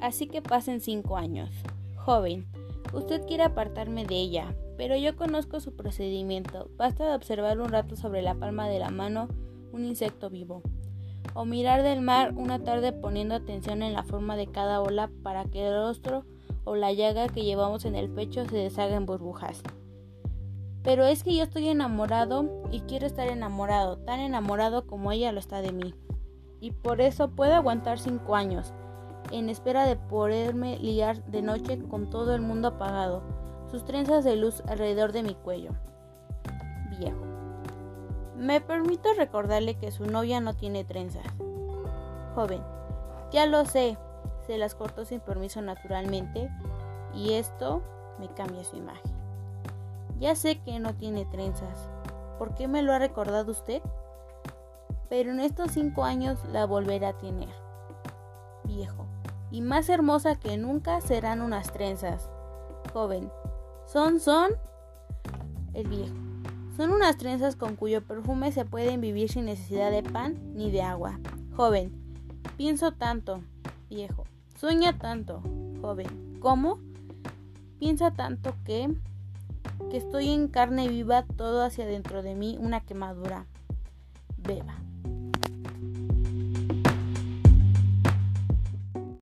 Así que pasen cinco años. Joven, usted quiere apartarme de ella, pero yo conozco su procedimiento. Basta de observar un rato sobre la palma de la mano un insecto vivo, o mirar del mar una tarde poniendo atención en la forma de cada ola para que el rostro o la llaga que llevamos en el pecho se deshaga en burbujas. Pero es que yo estoy enamorado y quiero estar enamorado, tan enamorado como ella lo está de mí. Y por eso puedo aguantar cinco años, en espera de poderme liar de noche con todo el mundo apagado, sus trenzas de luz alrededor de mi cuello. Viejo. Me permito recordarle que su novia no tiene trenzas. Joven. Ya lo sé. Se las cortó sin permiso naturalmente y esto me cambia su imagen. Ya sé que no tiene trenzas. ¿Por qué me lo ha recordado usted? Pero en estos cinco años la volverá a tener. Viejo. Y más hermosa que nunca serán unas trenzas. Joven. Son, son. El viejo. Son unas trenzas con cuyo perfume se pueden vivir sin necesidad de pan ni de agua. Joven. Pienso tanto. Viejo. Sueña tanto. Joven. ¿Cómo? Piensa tanto que que estoy en carne viva todo hacia dentro de mí una quemadura. Beba.